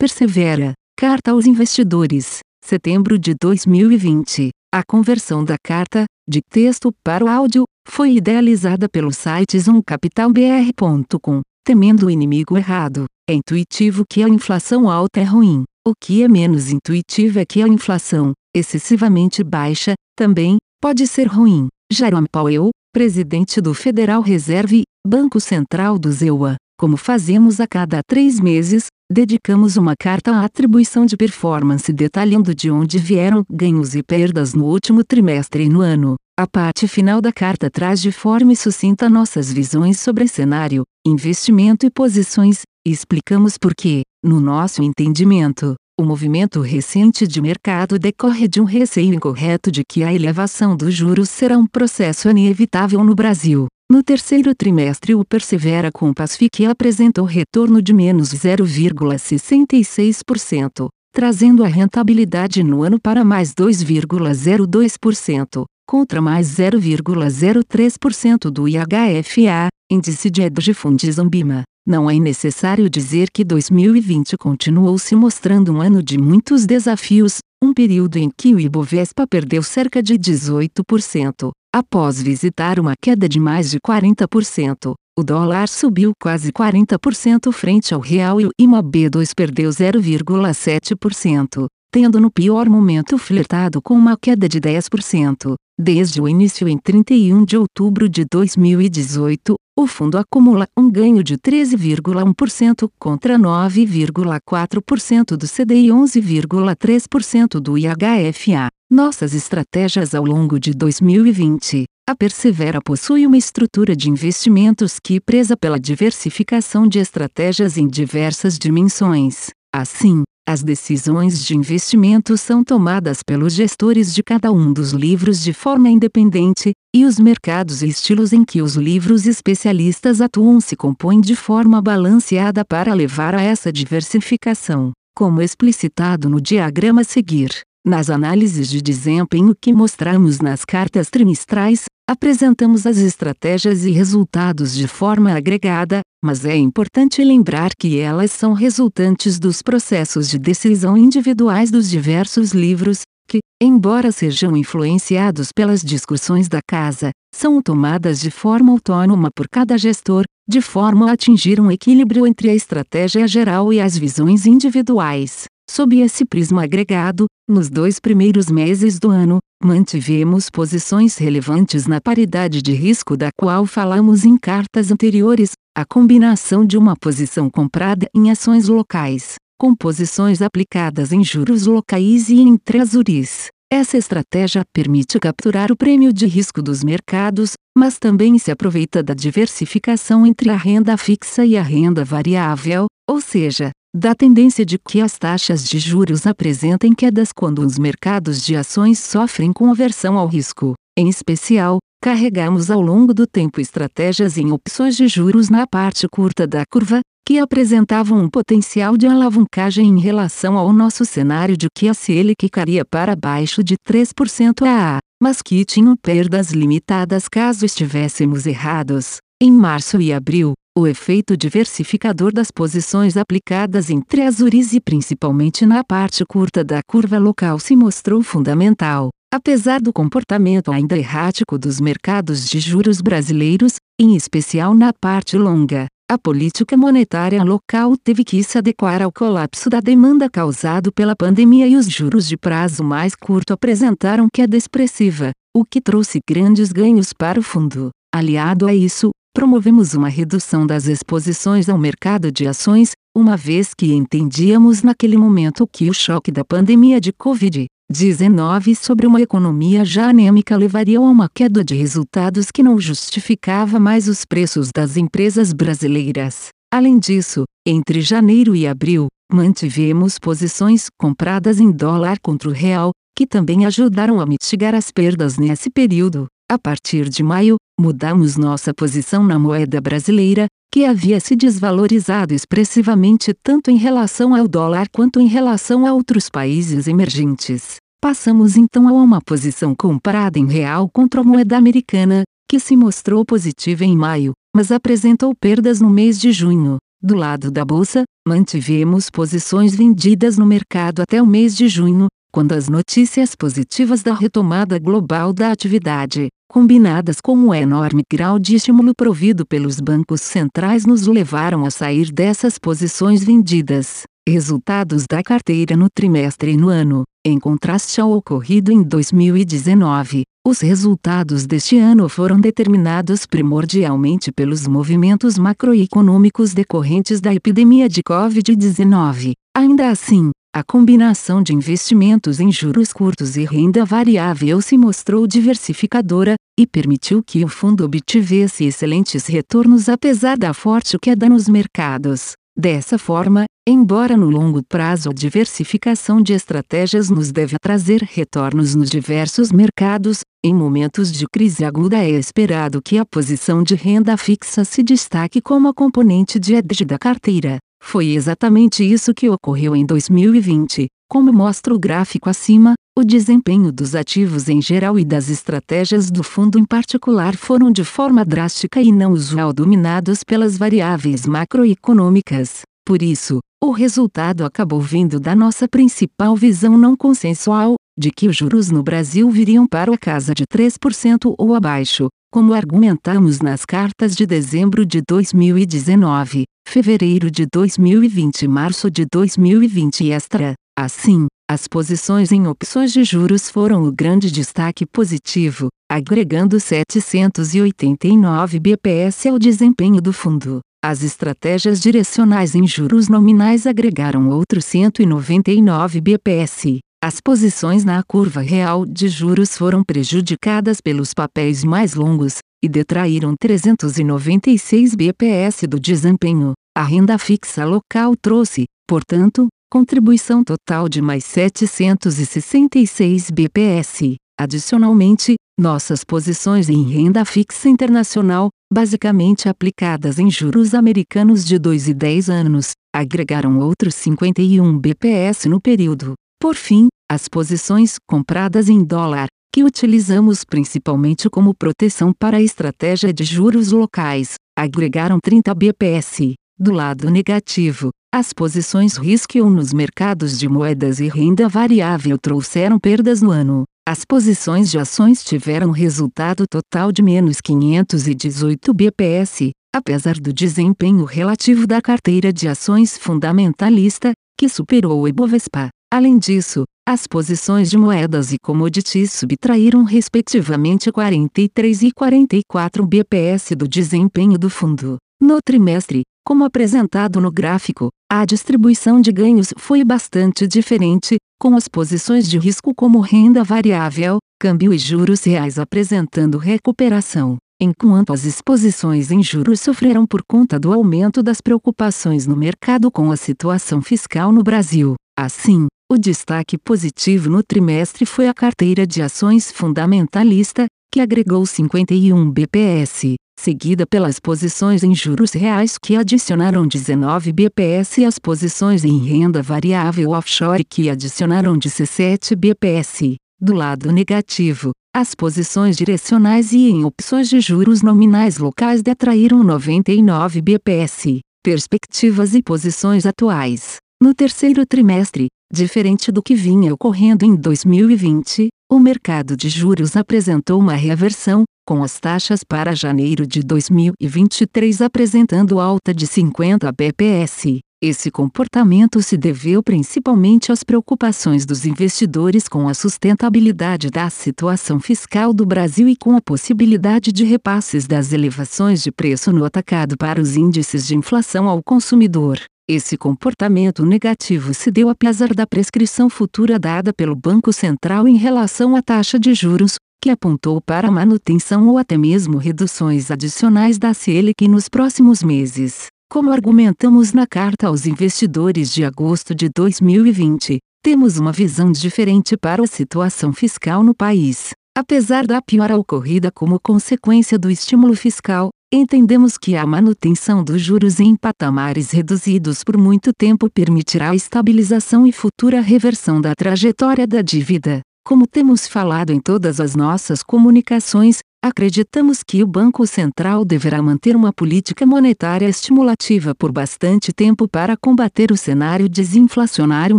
Persevera. Carta aos investidores. Setembro de 2020. A conversão da carta, de texto para o áudio, foi idealizada pelo site zoomcapitalbr.com. Temendo o inimigo errado, é intuitivo que a inflação alta é ruim. O que é menos intuitivo é que a inflação, excessivamente baixa, também, pode ser ruim. Jerome Powell, presidente do Federal Reserve, Banco Central do ZEUA, como fazemos a cada três meses, dedicamos uma carta à atribuição de performance detalhando de onde vieram ganhos e perdas no último trimestre e no ano. A parte final da carta traz de forma sucinta nossas visões sobre cenário, investimento e posições, e explicamos por que, no nosso entendimento, o movimento recente de mercado decorre de um receio incorreto de que a elevação dos juros será um processo inevitável no Brasil. No terceiro trimestre, o Persevera com Pacific apresentou retorno de menos 0,66%, trazendo a rentabilidade no ano para mais 2,02%, contra mais 0,03% do IHFA, Índice de Hedge Funds Ambima. Não é necessário dizer que 2020 continuou se mostrando um ano de muitos desafios, um período em que o Ibovespa perdeu cerca de 18%, após visitar uma queda de mais de 40%. O dólar subiu quase 40% frente ao real e o IMAB2 perdeu 0,7%, tendo no pior momento flertado com uma queda de 10%. Desde o início em 31 de outubro de 2018, o fundo acumula um ganho de 13,1% contra 9,4% do CDI e 11,3% do IHFA. Nossas estratégias ao longo de 2020. A Persevera possui uma estrutura de investimentos que preza pela diversificação de estratégias em diversas dimensões. Assim, as decisões de investimento são tomadas pelos gestores de cada um dos livros de forma independente, e os mercados e estilos em que os livros especialistas atuam se compõem de forma balanceada para levar a essa diversificação, como explicitado no diagrama a seguir. Nas análises de desempenho que mostramos nas cartas trimestrais, apresentamos as estratégias e resultados de forma agregada, mas é importante lembrar que elas são resultantes dos processos de decisão individuais dos diversos livros, que, embora sejam influenciados pelas discussões da casa, são tomadas de forma autônoma por cada gestor, de forma a atingir um equilíbrio entre a estratégia geral e as visões individuais. Sob esse prisma agregado, nos dois primeiros meses do ano, mantivemos posições relevantes na paridade de risco da qual falamos em cartas anteriores, a combinação de uma posição comprada em ações locais, com posições aplicadas em juros locais e em treasuries. Essa estratégia permite capturar o prêmio de risco dos mercados, mas também se aproveita da diversificação entre a renda fixa e a renda variável, ou seja, da tendência de que as taxas de juros apresentem quedas quando os mercados de ações sofrem com aversão ao risco. Em especial, carregamos ao longo do tempo estratégias em opções de juros na parte curta da curva, que apresentavam um potencial de alavancagem em relação ao nosso cenário de que a Selic caria para baixo de 3% a, mas que tinham perdas limitadas caso estivéssemos errados. Em março e abril, o efeito diversificador das posições aplicadas em treasuries e principalmente na parte curta da curva local se mostrou fundamental. Apesar do comportamento ainda errático dos mercados de juros brasileiros, em especial na parte longa, a política monetária local teve que se adequar ao colapso da demanda causado pela pandemia e os juros de prazo mais curto apresentaram queda expressiva, o que trouxe grandes ganhos para o fundo. Aliado a isso, promovemos uma redução das exposições ao mercado de ações, uma vez que entendíamos naquele momento que o choque da pandemia de Covid-19 sobre uma economia já anêmica levaria a uma queda de resultados que não justificava mais os preços das empresas brasileiras. Além disso, entre janeiro e abril, mantivemos posições compradas em dólar contra o real, que também ajudaram a mitigar as perdas nesse período. A partir de maio, mudamos nossa posição na moeda brasileira, que havia se desvalorizado expressivamente tanto em relação ao dólar quanto em relação a outros países emergentes. Passamos então a uma posição comprada em real contra a moeda americana, que se mostrou positiva em maio, mas apresentou perdas no mês de junho. Do lado da bolsa, Mantivemos posições vendidas no mercado até o mês de junho, quando as notícias positivas da retomada global da atividade, combinadas com o enorme grau de estímulo provido pelos bancos centrais, nos levaram a sair dessas posições vendidas. Resultados da carteira no trimestre e no ano, em contraste ao ocorrido em 2019, os resultados deste ano foram determinados primordialmente pelos movimentos macroeconômicos decorrentes da epidemia de Covid-19. Ainda assim, a combinação de investimentos em juros curtos e renda variável se mostrou diversificadora, e permitiu que o fundo obtivesse excelentes retornos apesar da forte queda nos mercados. Dessa forma, embora no longo prazo a diversificação de estratégias nos deve trazer retornos nos diversos mercados, em momentos de crise aguda é esperado que a posição de renda fixa se destaque como a componente de edge da carteira. Foi exatamente isso que ocorreu em 2020. Como mostra o gráfico acima, o desempenho dos ativos em geral e das estratégias do fundo em particular foram de forma drástica e não usual dominados pelas variáveis macroeconômicas. Por isso, o resultado acabou vindo da nossa principal visão não consensual, de que os juros no Brasil viriam para a casa de 3% ou abaixo, como argumentamos nas cartas de dezembro de 2019, fevereiro de 2020 e março de 2020 extra. Assim, as posições em opções de juros foram o grande destaque positivo, agregando 789 bps ao desempenho do fundo. As estratégias direcionais em juros nominais agregaram outros 199 bps. As posições na curva real de juros foram prejudicadas pelos papéis mais longos, e detraíram 396 bps do desempenho. A renda fixa local trouxe, portanto, contribuição total de mais 766 bps. Adicionalmente, nossas posições em renda fixa internacional, basicamente aplicadas em juros americanos de 2 e 10 anos, agregaram outros 51 bps no período. Por fim, as posições compradas em dólar, que utilizamos principalmente como proteção para a estratégia de juros locais, agregaram 30 bps. Do lado negativo, as posições risco nos mercados de moedas e renda variável trouxeram perdas no ano. As posições de ações tiveram resultado total de menos 518 bps, apesar do desempenho relativo da carteira de ações fundamentalista, que superou o Ibovespa. Além disso, as posições de moedas e commodities subtraíram respectivamente 43 e 44 bps do desempenho do fundo. No trimestre, como apresentado no gráfico, a distribuição de ganhos foi bastante diferente, com as posições de risco como renda variável, câmbio e juros reais apresentando recuperação, enquanto as exposições em juros sofreram por conta do aumento das preocupações no mercado com a situação fiscal no Brasil. Assim, o destaque positivo no trimestre foi a carteira de ações fundamentalista, que agregou 51 bps, seguida pelas posições em juros reais que adicionaram 19 bps e as posições em renda variável offshore que adicionaram 17 bps. Do lado negativo, as posições direcionais e em opções de juros nominais locais detraíram 99 bps. Perspectivas e posições atuais. No terceiro trimestre, Diferente do que vinha ocorrendo em 2020, o mercado de juros apresentou uma reversão, com as taxas para janeiro de 2023 apresentando alta de 50 bps. Esse comportamento se deveu principalmente às preocupações dos investidores com a sustentabilidade da situação fiscal do Brasil e com a possibilidade de repasses das elevações de preço no atacado para os índices de inflação ao consumidor. Esse comportamento negativo se deu apesar da prescrição futura dada pelo Banco Central em relação à taxa de juros, que apontou para manutenção ou até mesmo reduções adicionais da Selic nos próximos meses. Como argumentamos na carta aos investidores de agosto de 2020, temos uma visão diferente para a situação fiscal no país. Apesar da piora ocorrida como consequência do estímulo fiscal, Entendemos que a manutenção dos juros em patamares reduzidos por muito tempo permitirá a estabilização e futura reversão da trajetória da dívida. Como temos falado em todas as nossas comunicações, acreditamos que o Banco Central deverá manter uma política monetária estimulativa por bastante tempo para combater o cenário desinflacionário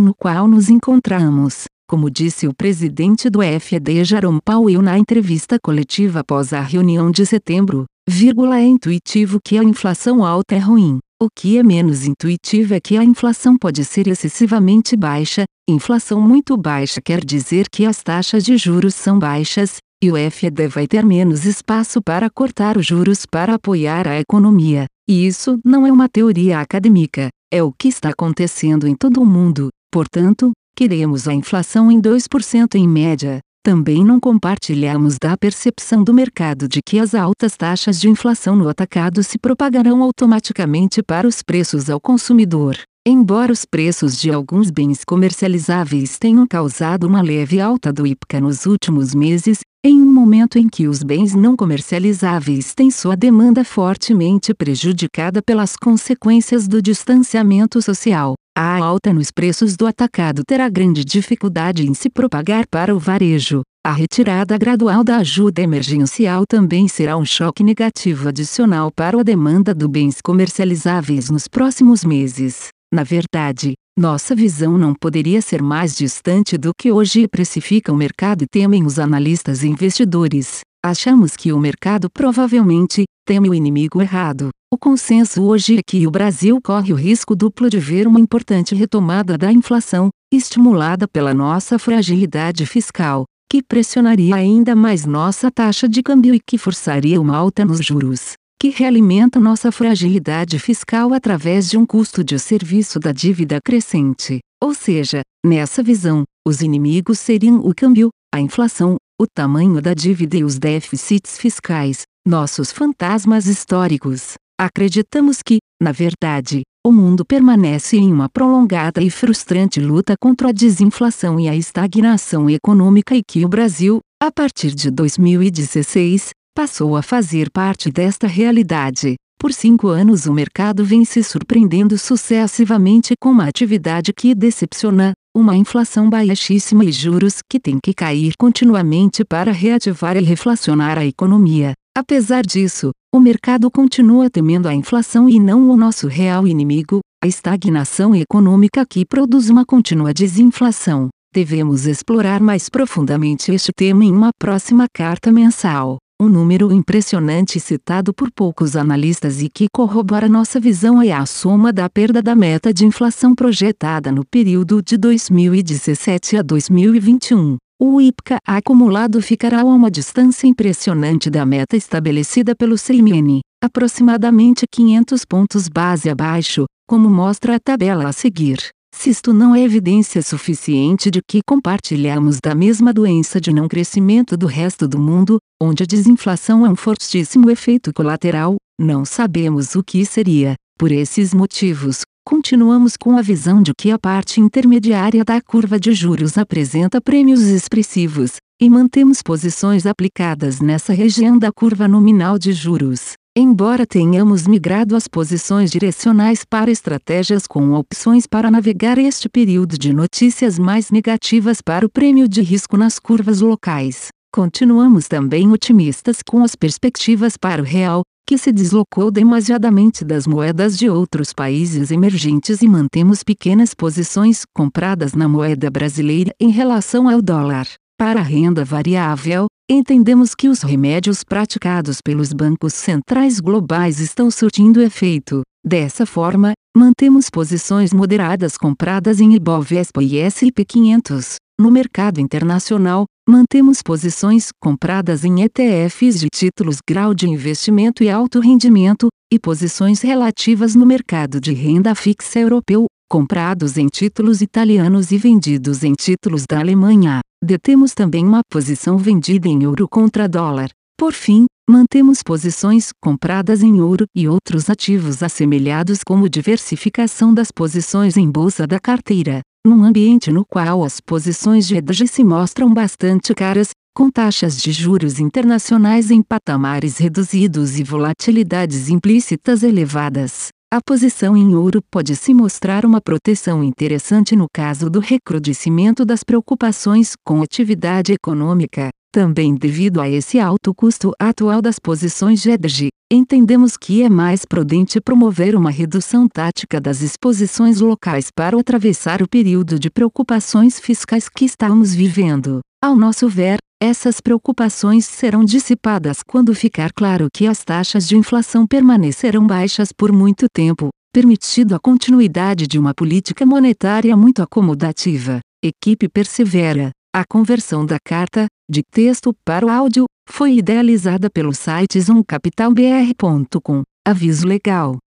no qual nos encontramos. Como disse o presidente do FED Jerome Powell na entrevista coletiva após a reunião de setembro, vírgula, é intuitivo que a inflação alta é ruim. O que é menos intuitivo é que a inflação pode ser excessivamente baixa, inflação muito baixa quer dizer que as taxas de juros são baixas, e o FED vai ter menos espaço para cortar os juros para apoiar a economia. E isso não é uma teoria acadêmica, é o que está acontecendo em todo o mundo. Portanto, queremos a inflação em 2% em média, também não compartilhamos da percepção do mercado de que as altas taxas de inflação no atacado se propagarão automaticamente para os preços ao consumidor. Embora os preços de alguns bens comercializáveis tenham causado uma leve alta do IPCA nos últimos meses, em um momento em que os bens não comercializáveis têm sua demanda fortemente prejudicada pelas consequências do distanciamento social, a alta nos preços do atacado terá grande dificuldade em se propagar para o varejo. A retirada gradual da ajuda emergencial também será um choque negativo adicional para a demanda de bens comercializáveis nos próximos meses. Na verdade, nossa visão não poderia ser mais distante do que hoje precifica o mercado e temem os analistas e investidores. Achamos que o mercado provavelmente teme o inimigo errado. O consenso hoje é que o Brasil corre o risco duplo de ver uma importante retomada da inflação, estimulada pela nossa fragilidade fiscal, que pressionaria ainda mais nossa taxa de câmbio e que forçaria uma alta nos juros, que realimenta nossa fragilidade fiscal através de um custo de serviço da dívida crescente. Ou seja, nessa visão, os inimigos seriam o câmbio, a inflação, o tamanho da dívida e os déficits fiscais, nossos fantasmas históricos. Acreditamos que, na verdade, o mundo permanece em uma prolongada e frustrante luta contra a desinflação e a estagnação econômica e que o Brasil, a partir de 2016, passou a fazer parte desta realidade. Por cinco anos o mercado vem se surpreendendo sucessivamente com uma atividade que decepciona, uma inflação baixíssima e juros que têm que cair continuamente para reativar e reflacionar a economia. Apesar disso, o mercado continua temendo a inflação e não o nosso real inimigo, a estagnação econômica que produz uma contínua desinflação. Devemos explorar mais profundamente este tema em uma próxima carta mensal. Um número impressionante citado por poucos analistas e que corrobora nossa visão é a soma da perda da meta de inflação projetada no período de 2017 a 2021. O IPCA acumulado ficará a uma distância impressionante da meta estabelecida pelo CMN, aproximadamente 500 pontos base abaixo, como mostra a tabela a seguir. Se isto não é evidência suficiente de que compartilhamos da mesma doença de não crescimento do resto do mundo, onde a desinflação é um fortíssimo efeito colateral, não sabemos o que seria. Por esses motivos, Continuamos com a visão de que a parte intermediária da curva de juros apresenta prêmios expressivos, e mantemos posições aplicadas nessa região da curva nominal de juros. Embora tenhamos migrado as posições direcionais para estratégias com opções para navegar este período de notícias mais negativas para o prêmio de risco nas curvas locais, continuamos também otimistas com as perspectivas para o real, que se deslocou demasiadamente das moedas de outros países emergentes e mantemos pequenas posições compradas na moeda brasileira em relação ao dólar. Para a renda variável, entendemos que os remédios praticados pelos bancos centrais globais estão surtindo efeito. Dessa forma, mantemos posições moderadas compradas em Ibovespa e S&P 500. No mercado internacional, Mantemos posições compradas em ETFs de títulos grau de investimento e alto rendimento, e posições relativas no mercado de renda fixa europeu, comprados em títulos italianos e vendidos em títulos da Alemanha. Detemos também uma posição vendida em euro contra dólar. Por fim, mantemos posições compradas em ouro e outros ativos assemelhados como diversificação das posições em bolsa da carteira. Num ambiente no qual as posições de hedge se mostram bastante caras, com taxas de juros internacionais em patamares reduzidos e volatilidades implícitas elevadas, A posição em ouro pode se mostrar uma proteção interessante no caso do recrudescimento das preocupações com atividade econômica. Também devido a esse alto custo atual das posições GEDG, entendemos que é mais prudente promover uma redução tática das exposições locais para atravessar o período de preocupações fiscais que estamos vivendo. Ao nosso ver, essas preocupações serão dissipadas quando ficar claro que as taxas de inflação permanecerão baixas por muito tempo, permitindo a continuidade de uma política monetária muito acomodativa. Equipe persevera. A conversão da carta, de texto para o áudio, foi idealizada pelo site zoomcapitalbr.com. Aviso legal.